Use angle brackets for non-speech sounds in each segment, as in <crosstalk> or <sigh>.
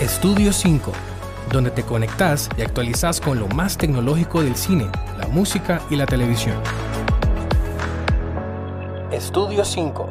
Estudio 5, donde te conectas y actualizas con lo más tecnológico del cine, la música y la televisión. Estudio 5.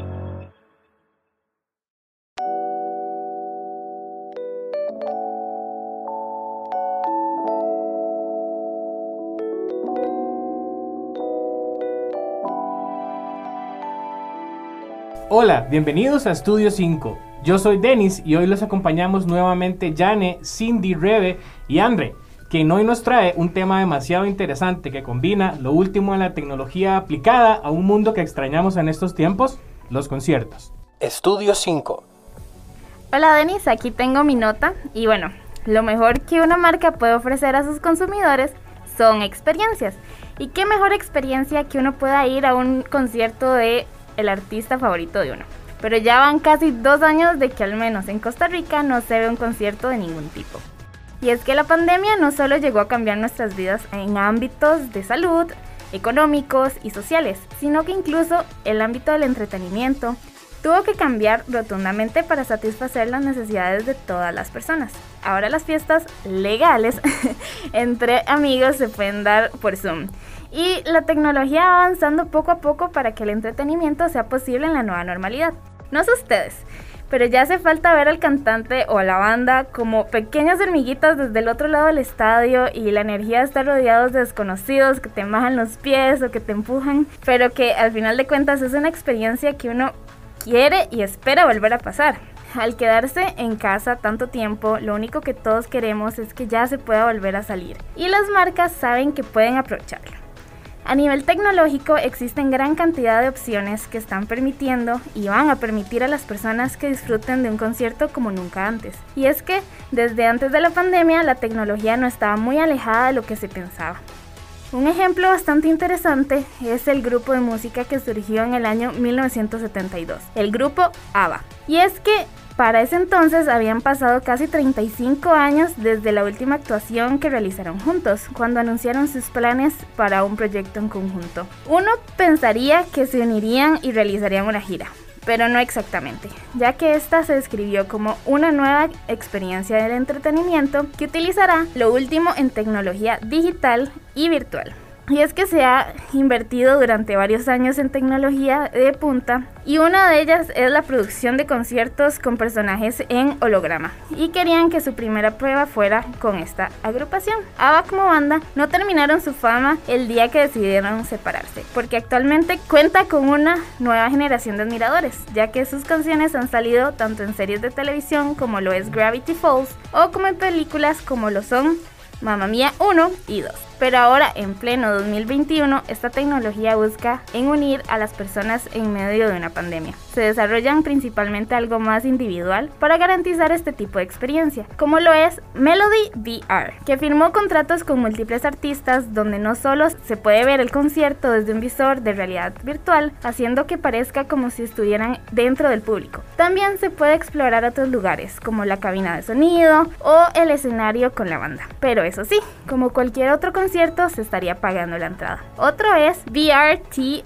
Hola, bienvenidos a Estudio 5. Yo soy Denis y hoy los acompañamos nuevamente Jane, Cindy, Rebe y Andre, quien hoy nos trae un tema demasiado interesante que combina lo último en la tecnología aplicada a un mundo que extrañamos en estos tiempos, los conciertos. Estudio 5. Hola Denis, aquí tengo mi nota y bueno, lo mejor que una marca puede ofrecer a sus consumidores son experiencias. ¿Y qué mejor experiencia que uno pueda ir a un concierto de el artista favorito de uno? Pero ya van casi dos años de que al menos en Costa Rica no se ve un concierto de ningún tipo. Y es que la pandemia no solo llegó a cambiar nuestras vidas en ámbitos de salud, económicos y sociales, sino que incluso el ámbito del entretenimiento tuvo que cambiar rotundamente para satisfacer las necesidades de todas las personas. Ahora las fiestas legales <laughs> entre amigos se pueden dar por Zoom. Y la tecnología va avanzando poco a poco para que el entretenimiento sea posible en la nueva normalidad. No sé ustedes, pero ya hace falta ver al cantante o a la banda como pequeñas hormiguitas desde el otro lado del estadio y la energía de estar rodeados de desconocidos que te majan los pies o que te empujan, pero que al final de cuentas es una experiencia que uno quiere y espera volver a pasar. Al quedarse en casa tanto tiempo, lo único que todos queremos es que ya se pueda volver a salir. Y las marcas saben que pueden aprovecharlo. A nivel tecnológico existen gran cantidad de opciones que están permitiendo y van a permitir a las personas que disfruten de un concierto como nunca antes. Y es que desde antes de la pandemia la tecnología no estaba muy alejada de lo que se pensaba. Un ejemplo bastante interesante es el grupo de música que surgió en el año 1972, el grupo ABBA. Y es que para ese entonces habían pasado casi 35 años desde la última actuación que realizaron juntos, cuando anunciaron sus planes para un proyecto en conjunto. Uno pensaría que se unirían y realizarían una gira, pero no exactamente, ya que esta se describió como una nueva experiencia del entretenimiento que utilizará lo último en tecnología digital y virtual. Y es que se ha invertido durante varios años en tecnología de punta y una de ellas es la producción de conciertos con personajes en holograma. Y querían que su primera prueba fuera con esta agrupación. ABBA como banda no terminaron su fama el día que decidieron separarse, porque actualmente cuenta con una nueva generación de admiradores, ya que sus canciones han salido tanto en series de televisión como lo es Gravity Falls o como en películas como lo son Mamma Mía 1 y 2. Pero ahora, en pleno 2021, esta tecnología busca en unir a las personas en medio de una pandemia. Se desarrollan principalmente algo más individual para garantizar este tipo de experiencia, como lo es Melody VR, que firmó contratos con múltiples artistas donde no solo se puede ver el concierto desde un visor de realidad virtual, haciendo que parezca como si estuvieran dentro del público. También se puede explorar otros lugares, como la cabina de sonido o el escenario con la banda. Pero eso sí, como cualquier otro concierto, concierto se estaría pagando la entrada. Otro es VRTFY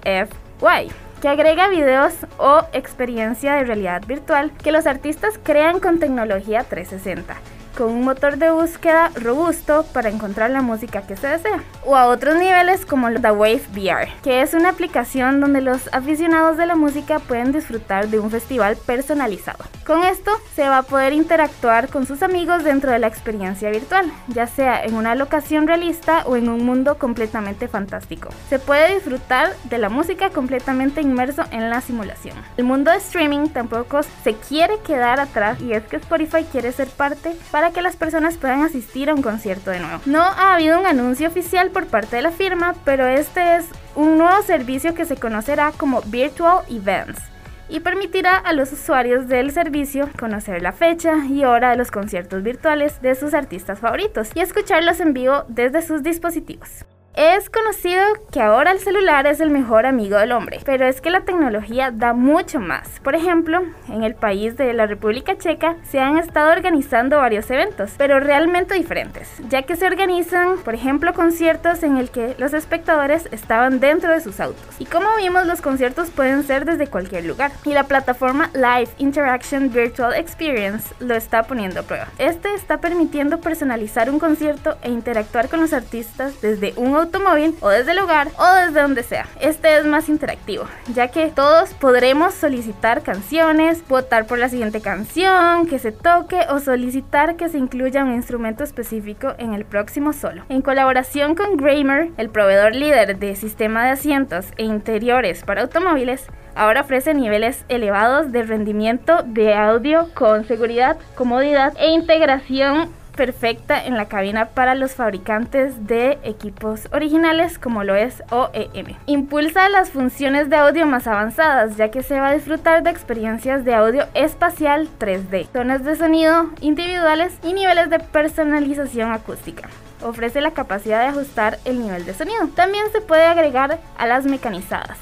que agrega videos o experiencia de realidad virtual que los artistas crean con tecnología 360 con un motor de búsqueda robusto para encontrar la música que se desea. O a otros niveles como The Wave VR, que es una aplicación donde los aficionados de la música pueden disfrutar de un festival personalizado. Con esto se va a poder interactuar con sus amigos dentro de la experiencia virtual, ya sea en una locación realista o en un mundo completamente fantástico. Se puede disfrutar de la música completamente inmerso en la simulación. El mundo de streaming tampoco se quiere quedar atrás y es que Spotify quiere ser parte para que las personas puedan asistir a un concierto de nuevo. No ha habido un anuncio oficial por parte de la firma, pero este es un nuevo servicio que se conocerá como Virtual Events y permitirá a los usuarios del servicio conocer la fecha y hora de los conciertos virtuales de sus artistas favoritos y escucharlos en vivo desde sus dispositivos. Es conocido que ahora el celular es el mejor amigo del hombre, pero es que la tecnología da mucho más. Por ejemplo, en el país de la República Checa se han estado organizando varios eventos, pero realmente diferentes, ya que se organizan, por ejemplo, conciertos en el que los espectadores estaban dentro de sus autos. Y como vimos, los conciertos pueden ser desde cualquier lugar. Y la plataforma Live Interaction Virtual Experience lo está poniendo a prueba. Este está permitiendo personalizar un concierto e interactuar con los artistas desde un automóvil o desde el hogar o desde donde sea. Este es más interactivo, ya que todos podremos solicitar canciones, votar por la siguiente canción que se toque o solicitar que se incluya un instrumento específico en el próximo solo. En colaboración con Kramer, el proveedor líder de sistema de asientos e interiores para automóviles, ahora ofrece niveles elevados de rendimiento de audio con seguridad, comodidad e integración perfecta en la cabina para los fabricantes de equipos originales como lo es OEM. Impulsa las funciones de audio más avanzadas ya que se va a disfrutar de experiencias de audio espacial 3D, zonas de sonido individuales y niveles de personalización acústica ofrece la capacidad de ajustar el nivel de sonido. También se puede agregar a las mecanizadas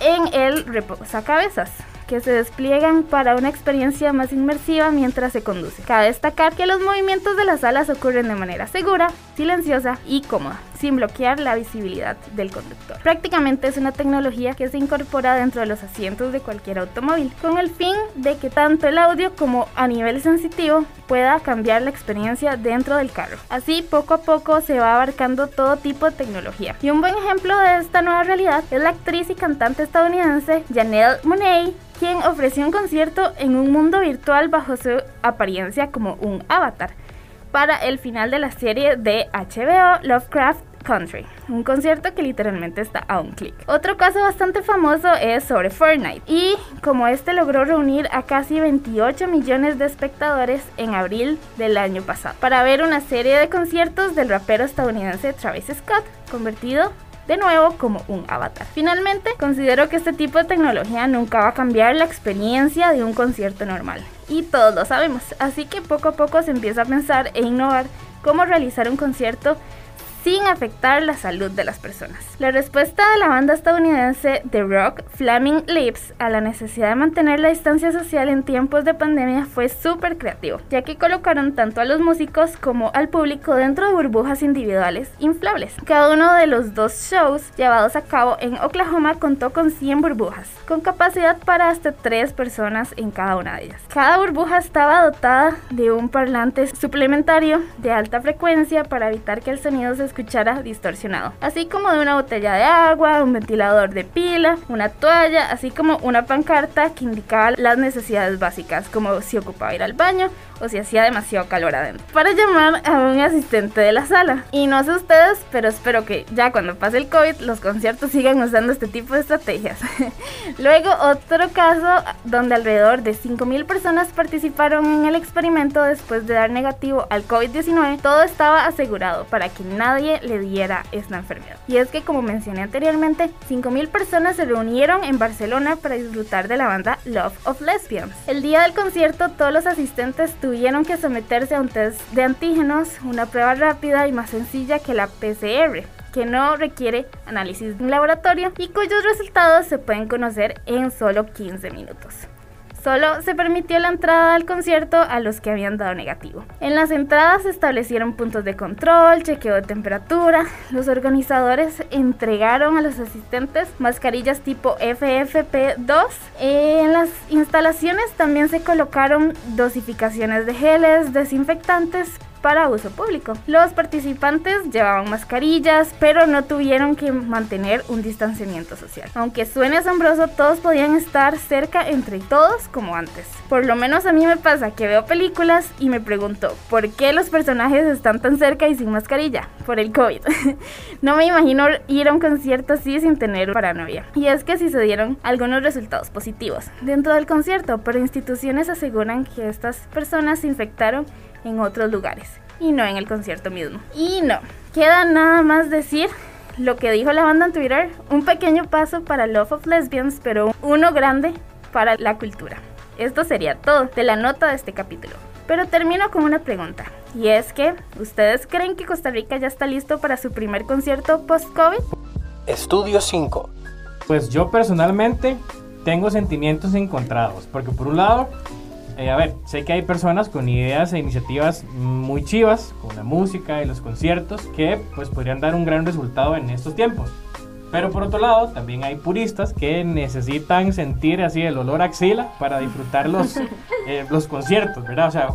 en el reposacabezas que se despliegan para una experiencia más inmersiva mientras se conduce. Cabe destacar que los movimientos de las alas ocurren de manera segura, silenciosa y cómoda, sin bloquear la visibilidad del conductor. Prácticamente es una tecnología que se incorpora dentro de los asientos de cualquier automóvil, con el fin de que tanto el audio como a nivel sensitivo pueda cambiar la experiencia dentro del carro. Así, poco a poco se va abarcando todo tipo de tecnología. Y un buen ejemplo de esta nueva realidad es la actriz y cantante estadounidense Janelle Monáe, quien ofreció un concierto en un mundo virtual bajo su apariencia como un avatar para el final de la serie de HBO Lovecraft Country, un concierto que literalmente está a un clic. Otro caso bastante famoso es sobre Fortnite y como este logró reunir a casi 28 millones de espectadores en abril del año pasado para ver una serie de conciertos del rapero estadounidense Travis Scott, convertido de nuevo como un avatar. Finalmente, considero que este tipo de tecnología nunca va a cambiar la experiencia de un concierto normal. Y todos lo sabemos, así que poco a poco se empieza a pensar e innovar cómo realizar un concierto sin afectar la salud de las personas. La respuesta de la banda estadounidense The Rock, Flaming Lips, a la necesidad de mantener la distancia social en tiempos de pandemia fue súper creativo, ya que colocaron tanto a los músicos como al público dentro de burbujas individuales inflables. Cada uno de los dos shows llevados a cabo en Oklahoma contó con 100 burbujas, con capacidad para hasta 3 personas en cada una de ellas. Cada burbuja estaba dotada de un parlante suplementario de alta frecuencia para evitar que el sonido se escuchara distorsionado, así como de una botella de agua, un ventilador de pila, una toalla, así como una pancarta que indicaba las necesidades básicas, como si ocupaba ir al baño o si hacía demasiado calor adentro, para llamar a un asistente de la sala. Y no sé ustedes, pero espero que ya cuando pase el COVID los conciertos sigan usando este tipo de estrategias. <laughs> Luego, otro caso donde alrededor de 5.000 personas participaron en el experimento después de dar negativo al COVID-19, todo estaba asegurado para que nadie le diera esta enfermedad. Y es que, como mencioné anteriormente, 5.000 personas se reunieron en Barcelona para disfrutar de la banda Love of Lesbians. El día del concierto, todos los asistentes tuvieron que someterse a un test de antígenos, una prueba rápida y más sencilla que la PCR que no requiere análisis en laboratorio y cuyos resultados se pueden conocer en solo 15 minutos. Solo se permitió la entrada al concierto a los que habían dado negativo. En las entradas se establecieron puntos de control, chequeo de temperatura. Los organizadores entregaron a los asistentes mascarillas tipo FFP2. En las instalaciones también se colocaron dosificaciones de geles desinfectantes para uso público. Los participantes llevaban mascarillas, pero no tuvieron que mantener un distanciamiento social. Aunque suene asombroso, todos podían estar cerca entre todos como antes. Por lo menos a mí me pasa que veo películas y me pregunto, ¿por qué los personajes están tan cerca y sin mascarilla? Por el COVID. <laughs> no me imagino ir a un concierto así sin tener paranoia. Y es que sí se dieron algunos resultados positivos dentro del concierto, pero instituciones aseguran que estas personas se infectaron en otros lugares y no en el concierto mismo. Y no, queda nada más decir lo que dijo la banda en Twitter, un pequeño paso para Love of Lesbians, pero uno grande para la cultura. Esto sería todo de la nota de este capítulo. Pero termino con una pregunta. Y es que, ¿ustedes creen que Costa Rica ya está listo para su primer concierto post-COVID? Estudio 5. Pues yo personalmente tengo sentimientos encontrados, porque por un lado, eh, a ver, sé que hay personas con ideas e iniciativas muy chivas, con la música y los conciertos, que pues podrían dar un gran resultado en estos tiempos. Pero por otro lado, también hay puristas que necesitan sentir así el olor a axila para disfrutar los, <laughs> eh, los conciertos, ¿verdad? O sea,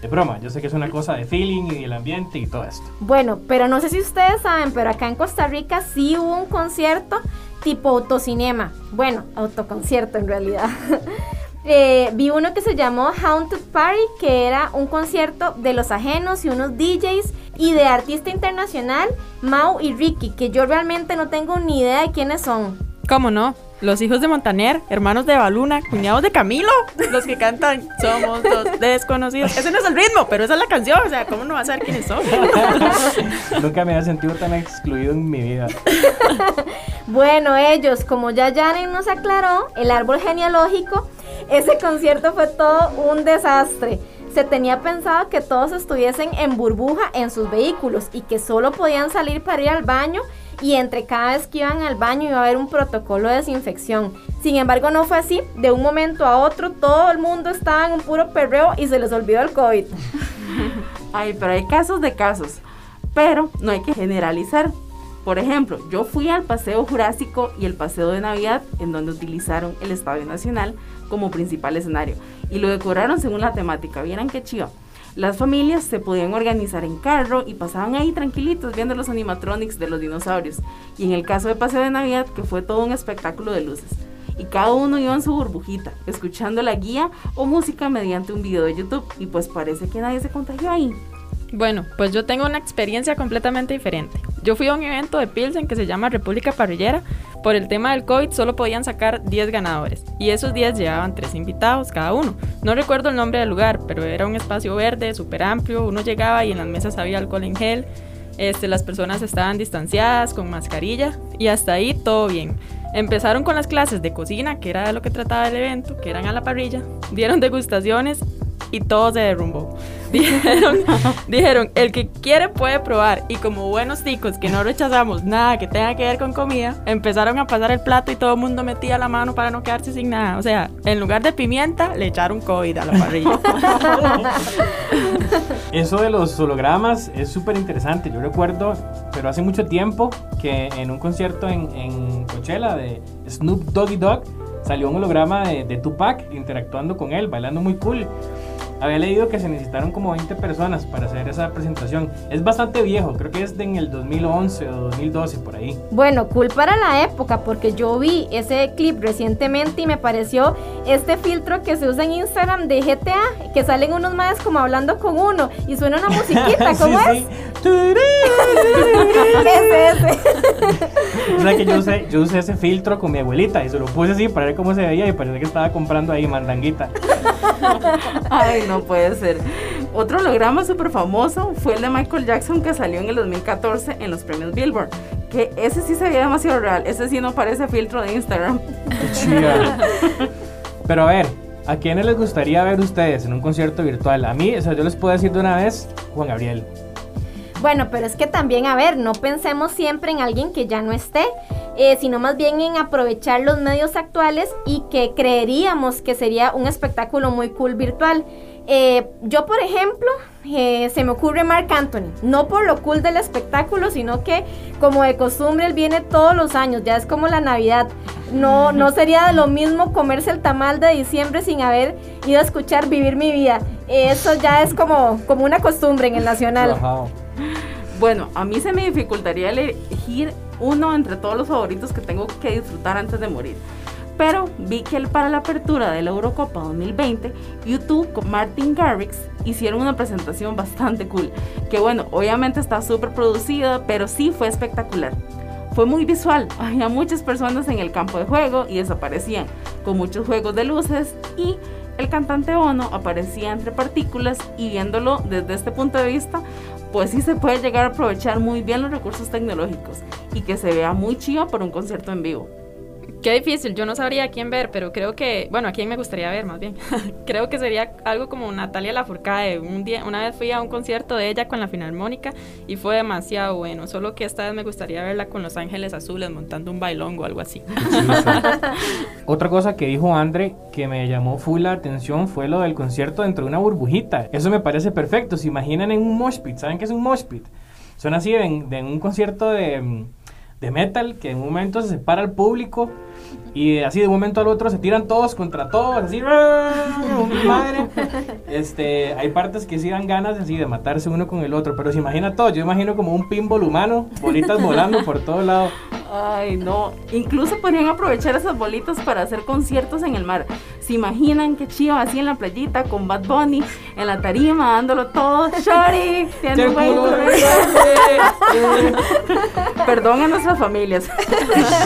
de broma, yo sé que es una cosa de feeling y del ambiente y todo esto. Bueno, pero no sé si ustedes saben, pero acá en Costa Rica sí hubo un concierto tipo autocinema. Bueno, autoconcierto en realidad. <laughs> Eh, vi uno que se llamó Haunted Party, que era un concierto de los ajenos y unos DJs y de artista internacional, Mau y Ricky, que yo realmente no tengo ni idea de quiénes son. ¿Cómo no? Los hijos de Montaner, hermanos de Baluna, cuñados de Camilo, los que cantan Somos dos desconocidos. Ese no es el ritmo, pero esa es la canción, o sea, ¿cómo no vas a saber quiénes son? <laughs> Nunca me había sentido tan excluido en mi vida. <laughs> Bueno, ellos, como ya Janet nos aclaró, el árbol genealógico, ese concierto fue todo un desastre. Se tenía pensado que todos estuviesen en burbuja en sus vehículos y que solo podían salir para ir al baño y entre cada vez que iban al baño iba a haber un protocolo de desinfección. Sin embargo, no fue así. De un momento a otro todo el mundo estaba en un puro perreo y se les olvidó el COVID. <laughs> Ay, pero hay casos de casos. Pero no hay que generalizar. Por ejemplo, yo fui al Paseo Jurásico y el Paseo de Navidad, en donde utilizaron el Estadio Nacional como principal escenario. Y lo decoraron según la temática. Vieran qué chido. Las familias se podían organizar en carro y pasaban ahí tranquilitos viendo los animatronics de los dinosaurios. Y en el caso de Paseo de Navidad, que fue todo un espectáculo de luces. Y cada uno iba en su burbujita, escuchando la guía o música mediante un video de YouTube. Y pues parece que nadie se contagió ahí. Bueno, pues yo tengo una experiencia completamente diferente. Yo fui a un evento de Pilsen que se llama República Parrillera. Por el tema del COVID solo podían sacar 10 ganadores y esos 10 llevaban 3 invitados cada uno. No recuerdo el nombre del lugar, pero era un espacio verde, súper amplio. Uno llegaba y en las mesas había alcohol en gel. Este, las personas estaban distanciadas, con mascarilla y hasta ahí todo bien. Empezaron con las clases de cocina, que era de lo que trataba el evento, que eran a la parrilla. Dieron degustaciones y todo se derrumbó. <laughs> Dijeron, dijeron, el que quiere puede probar. Y como buenos ticos que no rechazamos nada que tenga que ver con comida, empezaron a pasar el plato y todo el mundo metía la mano para no quedarse sin nada. O sea, en lugar de pimienta, le echaron COVID a la parrilla. <laughs> Eso de los hologramas es súper interesante. Yo recuerdo, pero hace mucho tiempo, que en un concierto en, en Coachella de Snoop Doggy Dogg salió un holograma de, de Tupac interactuando con él, bailando muy cool. Había leído que se necesitaron como 20 personas para hacer esa presentación. Es bastante viejo, creo que es de en el 2011 o 2012 por ahí. Bueno, cool para la época, porque yo vi ese clip recientemente y me pareció este filtro que se usa en Instagram de GTA, que salen unos más como hablando con uno y suena una musiquita, <laughs> ¿cómo Sí, es? sí. <laughs> Ese, ese. <laughs> O sea que yo usé, yo usé ese filtro con mi abuelita y se lo puse así para ver cómo se veía y parecía que estaba comprando ahí mandanguita. Ay, no puede ser. Otro holograma súper famoso fue el de Michael Jackson que salió en el 2014 en los premios Billboard. Que ese sí se veía demasiado real. Ese sí no parece filtro de Instagram. Pero a ver, ¿a quiénes les gustaría ver ustedes en un concierto virtual? A mí, o sea, yo les puedo decir de una vez, Juan Gabriel. Bueno, pero es que también, a ver, no pensemos siempre en alguien que ya no esté, eh, sino más bien en aprovechar los medios actuales y que creeríamos que sería un espectáculo muy cool virtual. Eh, yo, por ejemplo, eh, se me ocurre Mark Anthony, no por lo cool del espectáculo, sino que como de costumbre él viene todos los años, ya es como la Navidad. No, no <laughs> sería de lo mismo comerse el tamal de diciembre sin haber ido a escuchar Vivir mi vida. Eso ya es como, como una costumbre en el Nacional. Bueno, a mí se me dificultaría elegir uno entre todos los favoritos que tengo que disfrutar antes de morir. Pero vi que para la apertura de la Eurocopa 2020, YouTube con Martin Garrix hicieron una presentación bastante cool. Que bueno, obviamente está súper producida, pero sí fue espectacular. Fue muy visual, <laughs> había muchas personas en el campo de juego y desaparecían, con muchos juegos de luces y el cantante Ono aparecía entre partículas y viéndolo desde este punto de vista, pues sí se puede llegar a aprovechar muy bien los recursos tecnológicos y que se vea muy chido por un concierto en vivo. Qué difícil, yo no sabría a quién ver, pero creo que, bueno, a quién me gustaría ver más bien. <laughs> creo que sería algo como Natalia Lafourcade. Un día, una vez fui a un concierto de ella con la Filarmónica y fue demasiado bueno, solo que esta vez me gustaría verla con Los Ángeles Azules montando un bailongo o algo así. <laughs> Otra cosa que dijo Andre que me llamó full la atención fue lo del concierto dentro de una burbujita. Eso me parece perfecto. Se imaginan en un mosh pit, ¿saben qué es un mosh pit? Son así de, de un concierto de, de metal que en un momento se separa el público y así de un momento al otro se tiran todos contra todos, así, madre. Este, hay partes que sí dan ganas así de matarse uno con el otro, pero se imagina todo, yo imagino como un pinball humano, bolitas <laughs> volando por todo lado. Ay, no. Incluso podrían aprovechar esas bolitas para hacer conciertos en el mar. ¿Se imaginan qué chido así en la playita con Bad Bunny en la tarima dándolo todo? ¡Shorty! <laughs> <laughs> Perdón a familias.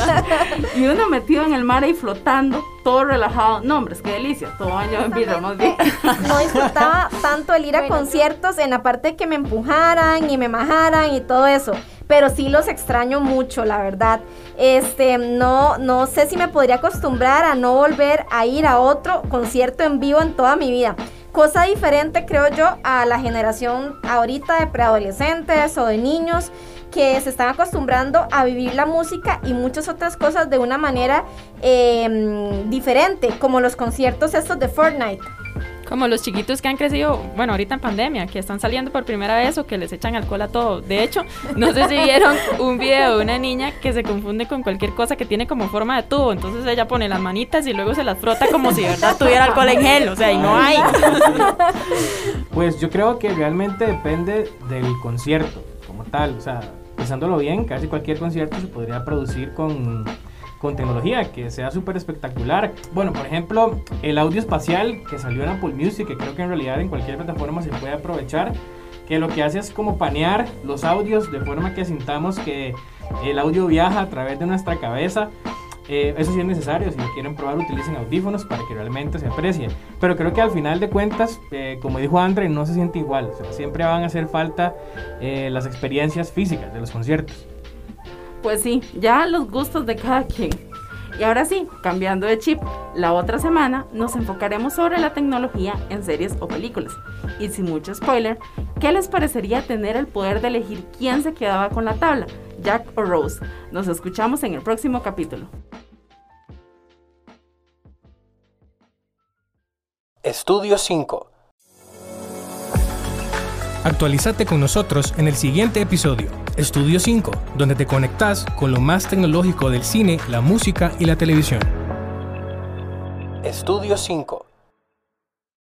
<laughs> y uno metido en el mar y flotando, todo relajado. No, hombre, es que delicia. Todo año en vida, más bien. <laughs> No disfrutaba tanto el ir a conciertos en la parte que me empujaran y me majaran y todo eso. Pero sí los extraño mucho, la verdad. Este, no, no sé si me podría acostumbrar a no volver a ir a otro concierto en vivo en toda mi vida. Cosa diferente, creo yo, a la generación ahorita de preadolescentes o de niños que se están acostumbrando a vivir la música y muchas otras cosas de una manera em, diferente, como los conciertos estos de Fortnite. Como los chiquitos que han crecido, bueno, ahorita en pandemia, que están saliendo por primera vez o que les echan alcohol a todo. De hecho, no sé si vieron un video de una niña que se confunde con cualquier cosa que tiene como forma de tubo. Entonces ella pone las manitas y luego se las frota como si de verdad tuviera alcohol en gel. O sea, y no hay. Pues yo creo que realmente depende del concierto como tal. O sea, pensándolo bien, casi cualquier concierto se podría producir con con tecnología que sea súper espectacular. Bueno, por ejemplo, el audio espacial que salió en Apple Music, que creo que en realidad en cualquier plataforma se puede aprovechar, que lo que hace es como panear los audios de forma que sintamos que el audio viaja a través de nuestra cabeza. Eh, eso sí es necesario, si lo quieren probar utilicen audífonos para que realmente se aprecie. Pero creo que al final de cuentas, eh, como dijo Andre, no se siente igual. siempre van a hacer falta eh, las experiencias físicas de los conciertos. Pues sí, ya los gustos de cada quien. Y ahora sí, cambiando de chip, la otra semana nos enfocaremos sobre la tecnología en series o películas. Y sin mucho spoiler, ¿qué les parecería tener el poder de elegir quién se quedaba con la tabla, Jack o Rose? Nos escuchamos en el próximo capítulo. Estudio 5 Actualízate con nosotros en el siguiente episodio, Estudio 5, donde te conectas con lo más tecnológico del cine, la música y la televisión. Estudio 5